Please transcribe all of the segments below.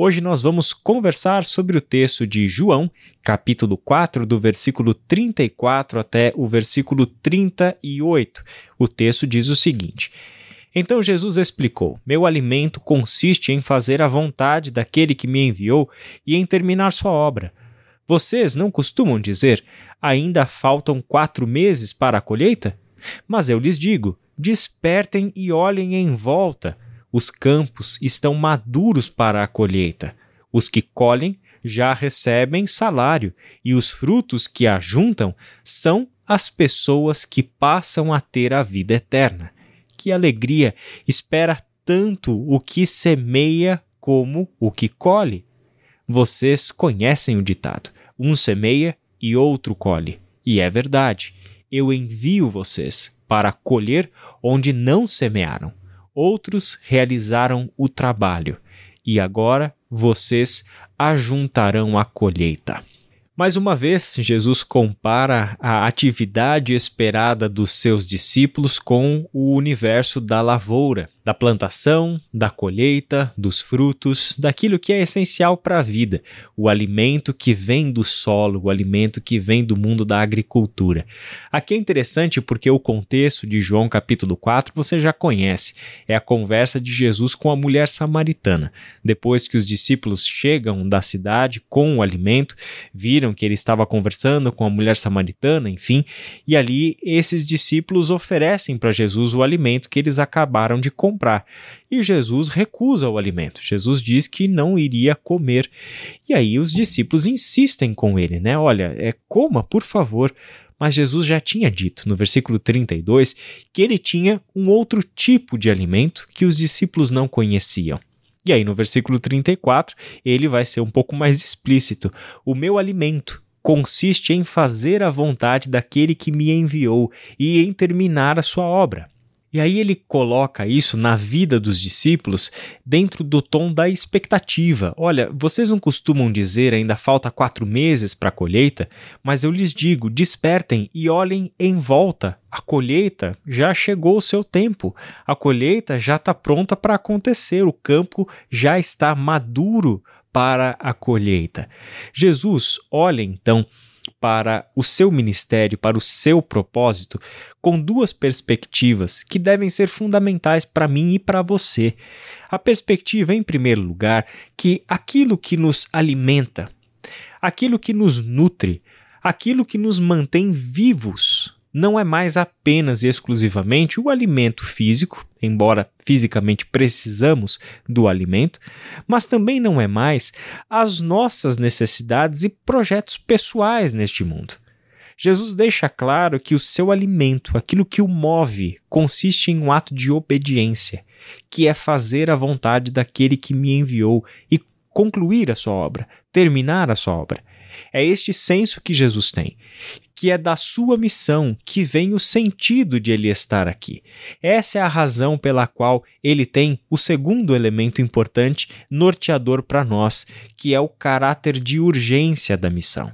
Hoje nós vamos conversar sobre o texto de João, capítulo 4, do versículo 34 até o versículo 38. O texto diz o seguinte: Então Jesus explicou: Meu alimento consiste em fazer a vontade daquele que me enviou e em terminar sua obra. Vocês não costumam dizer: Ainda faltam quatro meses para a colheita? Mas eu lhes digo: despertem e olhem em volta os campos estão maduros para a colheita. Os que colhem já recebem salário, e os frutos que ajuntam são as pessoas que passam a ter a vida eterna. Que alegria! Espera tanto o que semeia como o que colhe. Vocês conhecem o ditado: um semeia e outro colhe. E é verdade. Eu envio vocês para colher onde não semearam outros realizaram o trabalho, e agora vocês ajuntarão a colheita. Mais uma vez, Jesus compara a atividade esperada dos seus discípulos com o universo da lavoura, da plantação, da colheita, dos frutos, daquilo que é essencial para a vida, o alimento que vem do solo, o alimento que vem do mundo da agricultura. Aqui é interessante porque o contexto de João capítulo 4 você já conhece. É a conversa de Jesus com a mulher samaritana. Depois que os discípulos chegam da cidade com o alimento, viram que ele estava conversando com a mulher samaritana, enfim, e ali esses discípulos oferecem para Jesus o alimento que eles acabaram de comprar. E Jesus recusa o alimento. Jesus diz que não iria comer. E aí os discípulos insistem com ele, né? Olha, é coma, por favor. Mas Jesus já tinha dito no versículo 32 que ele tinha um outro tipo de alimento que os discípulos não conheciam. E aí, no versículo 34, ele vai ser um pouco mais explícito: O meu alimento consiste em fazer a vontade daquele que me enviou e em terminar a sua obra. E aí ele coloca isso na vida dos discípulos dentro do tom da expectativa. Olha, vocês não costumam dizer ainda falta quatro meses para a colheita, mas eu lhes digo: despertem e olhem em volta. A colheita já chegou o seu tempo, a colheita já está pronta para acontecer, o campo já está maduro para a colheita. Jesus olha então para o seu ministério, para o seu propósito, com duas perspectivas que devem ser fundamentais para mim e para você. A perspectiva, em primeiro lugar, que aquilo que nos alimenta, aquilo que nos nutre, aquilo que nos mantém vivos, não é mais apenas e exclusivamente o alimento físico, embora fisicamente precisamos do alimento, mas também não é mais as nossas necessidades e projetos pessoais neste mundo. Jesus deixa claro que o seu alimento, aquilo que o move, consiste em um ato de obediência, que é fazer a vontade daquele que me enviou e concluir a sua obra, terminar a sua obra. É este senso que Jesus tem, que é da sua missão que vem o sentido de ele estar aqui. Essa é a razão pela qual ele tem o segundo elemento importante norteador para nós, que é o caráter de urgência da missão.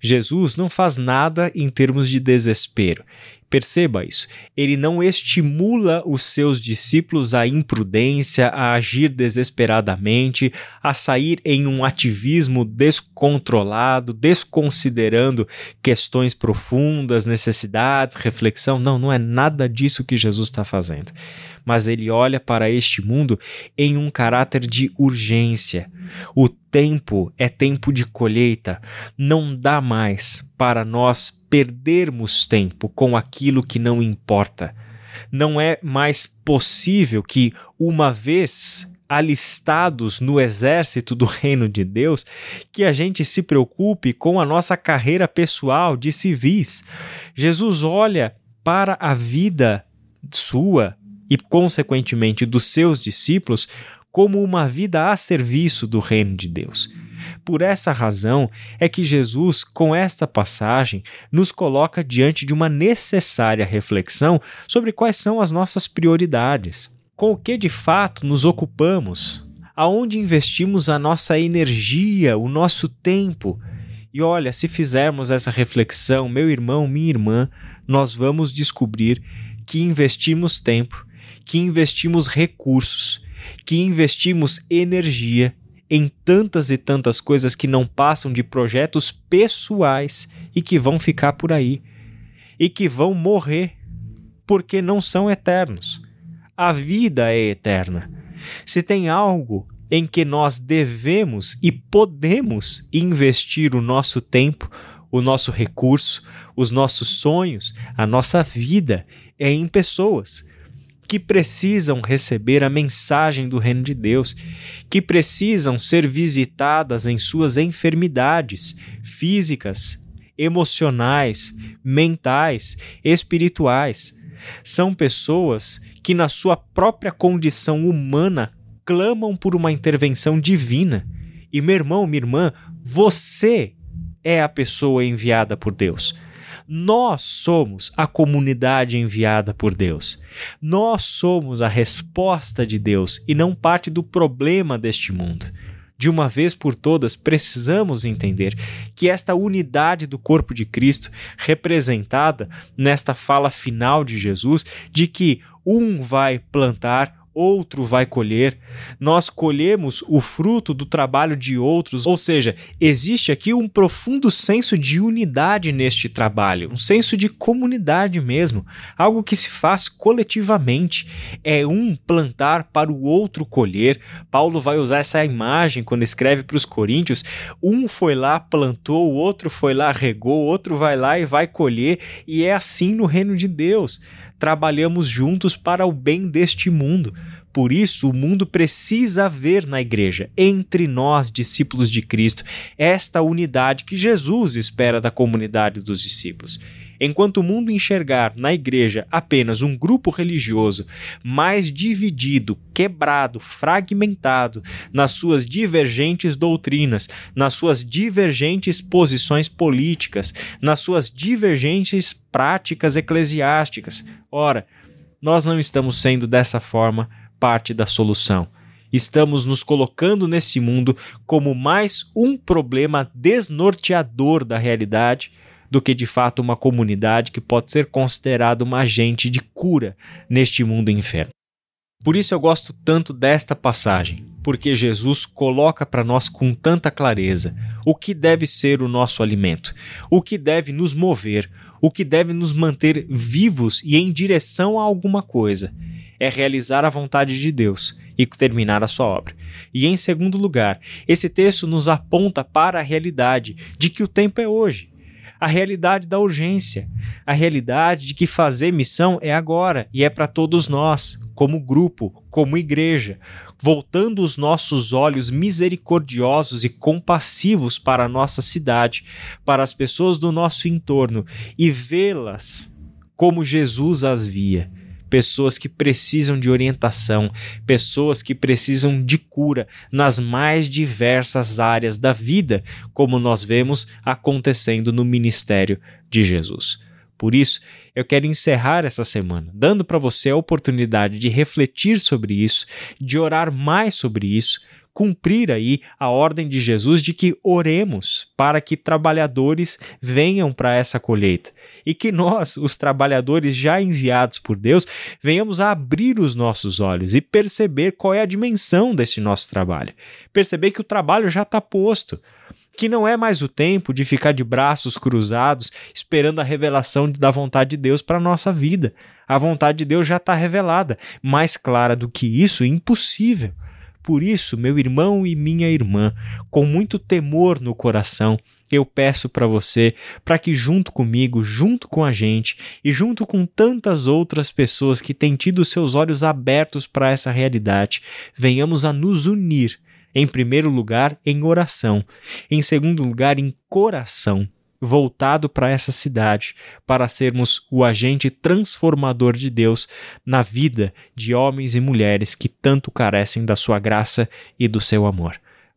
Jesus não faz nada em termos de desespero. Perceba isso. Ele não estimula os seus discípulos à imprudência, a agir desesperadamente, a sair em um ativismo descontrolado, desconsiderando questões profundas, necessidades, reflexão. Não, não é nada disso que Jesus está fazendo. Mas ele olha para este mundo em um caráter de urgência. O tempo é tempo de colheita. Não dá mais para nós perdermos tempo com aquilo que não importa. Não é mais possível que, uma vez alistados no exército do reino de Deus, que a gente se preocupe com a nossa carreira pessoal de civis. Jesus olha para a vida sua e, consequentemente, dos seus discípulos como uma vida a serviço do reino de Deus. Por essa razão é que Jesus, com esta passagem, nos coloca diante de uma necessária reflexão sobre quais são as nossas prioridades, com o que de fato nos ocupamos, aonde investimos a nossa energia, o nosso tempo. E olha, se fizermos essa reflexão, meu irmão, minha irmã, nós vamos descobrir que investimos tempo, que investimos recursos, que investimos energia em tantas e tantas coisas que não passam de projetos pessoais e que vão ficar por aí e que vão morrer porque não são eternos. A vida é eterna. Se tem algo em que nós devemos e podemos investir o nosso tempo, o nosso recurso, os nossos sonhos, a nossa vida, é em pessoas que precisam receber a mensagem do Reino de Deus, que precisam ser visitadas em suas enfermidades físicas, emocionais, mentais, espirituais. São pessoas que, na sua própria condição humana, clamam por uma intervenção divina. E meu irmão, minha irmã, você é a pessoa enviada por Deus. Nós somos a comunidade enviada por Deus. Nós somos a resposta de Deus e não parte do problema deste mundo. De uma vez por todas, precisamos entender que esta unidade do corpo de Cristo, representada nesta fala final de Jesus, de que um vai plantar, outro vai colher. Nós colhemos o fruto do trabalho de outros, ou seja, existe aqui um profundo senso de unidade neste trabalho, um senso de comunidade mesmo, algo que se faz coletivamente. É um plantar para o outro colher. Paulo vai usar essa imagem quando escreve para os Coríntios: um foi lá, plantou, o outro foi lá, regou, o outro vai lá e vai colher, e é assim no reino de Deus trabalhamos juntos para o bem deste mundo. Por isso, o mundo precisa ver na igreja, entre nós, discípulos de Cristo, esta unidade que Jesus espera da comunidade dos discípulos. Enquanto o mundo enxergar na igreja apenas um grupo religioso mais dividido, quebrado, fragmentado nas suas divergentes doutrinas, nas suas divergentes posições políticas, nas suas divergentes práticas eclesiásticas, ora, nós não estamos sendo dessa forma parte da solução. Estamos nos colocando nesse mundo como mais um problema desnorteador da realidade do que de fato uma comunidade que pode ser considerada uma agente de cura neste mundo inferno. Por isso eu gosto tanto desta passagem, porque Jesus coloca para nós com tanta clareza o que deve ser o nosso alimento, o que deve nos mover, o que deve nos manter vivos e em direção a alguma coisa. É realizar a vontade de Deus e terminar a sua obra. E em segundo lugar, esse texto nos aponta para a realidade de que o tempo é hoje a realidade da urgência, a realidade de que fazer missão é agora e é para todos nós, como grupo, como igreja, voltando os nossos olhos misericordiosos e compassivos para a nossa cidade, para as pessoas do nosso entorno e vê-las como Jesus as via pessoas que precisam de orientação, pessoas que precisam de cura nas mais diversas áreas da vida, como nós vemos acontecendo no ministério de Jesus. Por isso, eu quero encerrar essa semana dando para você a oportunidade de refletir sobre isso, de orar mais sobre isso, cumprir aí a ordem de Jesus de que oremos para que trabalhadores venham para essa colheita e que nós, os trabalhadores já enviados por Deus, venhamos a abrir os nossos olhos e perceber qual é a dimensão desse nosso trabalho. Perceber que o trabalho já está posto que não é mais o tempo de ficar de braços cruzados esperando a revelação da vontade de Deus para a nossa vida. A vontade de Deus já está revelada. Mais clara do que isso, impossível. Por isso, meu irmão e minha irmã, com muito temor no coração, eu peço para você para que, junto comigo, junto com a gente e junto com tantas outras pessoas que têm tido seus olhos abertos para essa realidade, venhamos a nos unir, em primeiro lugar, em oração, em segundo lugar, em coração voltado para essa cidade, para sermos o agente transformador de Deus na vida de homens e mulheres que tanto carecem da sua graça e do seu amor.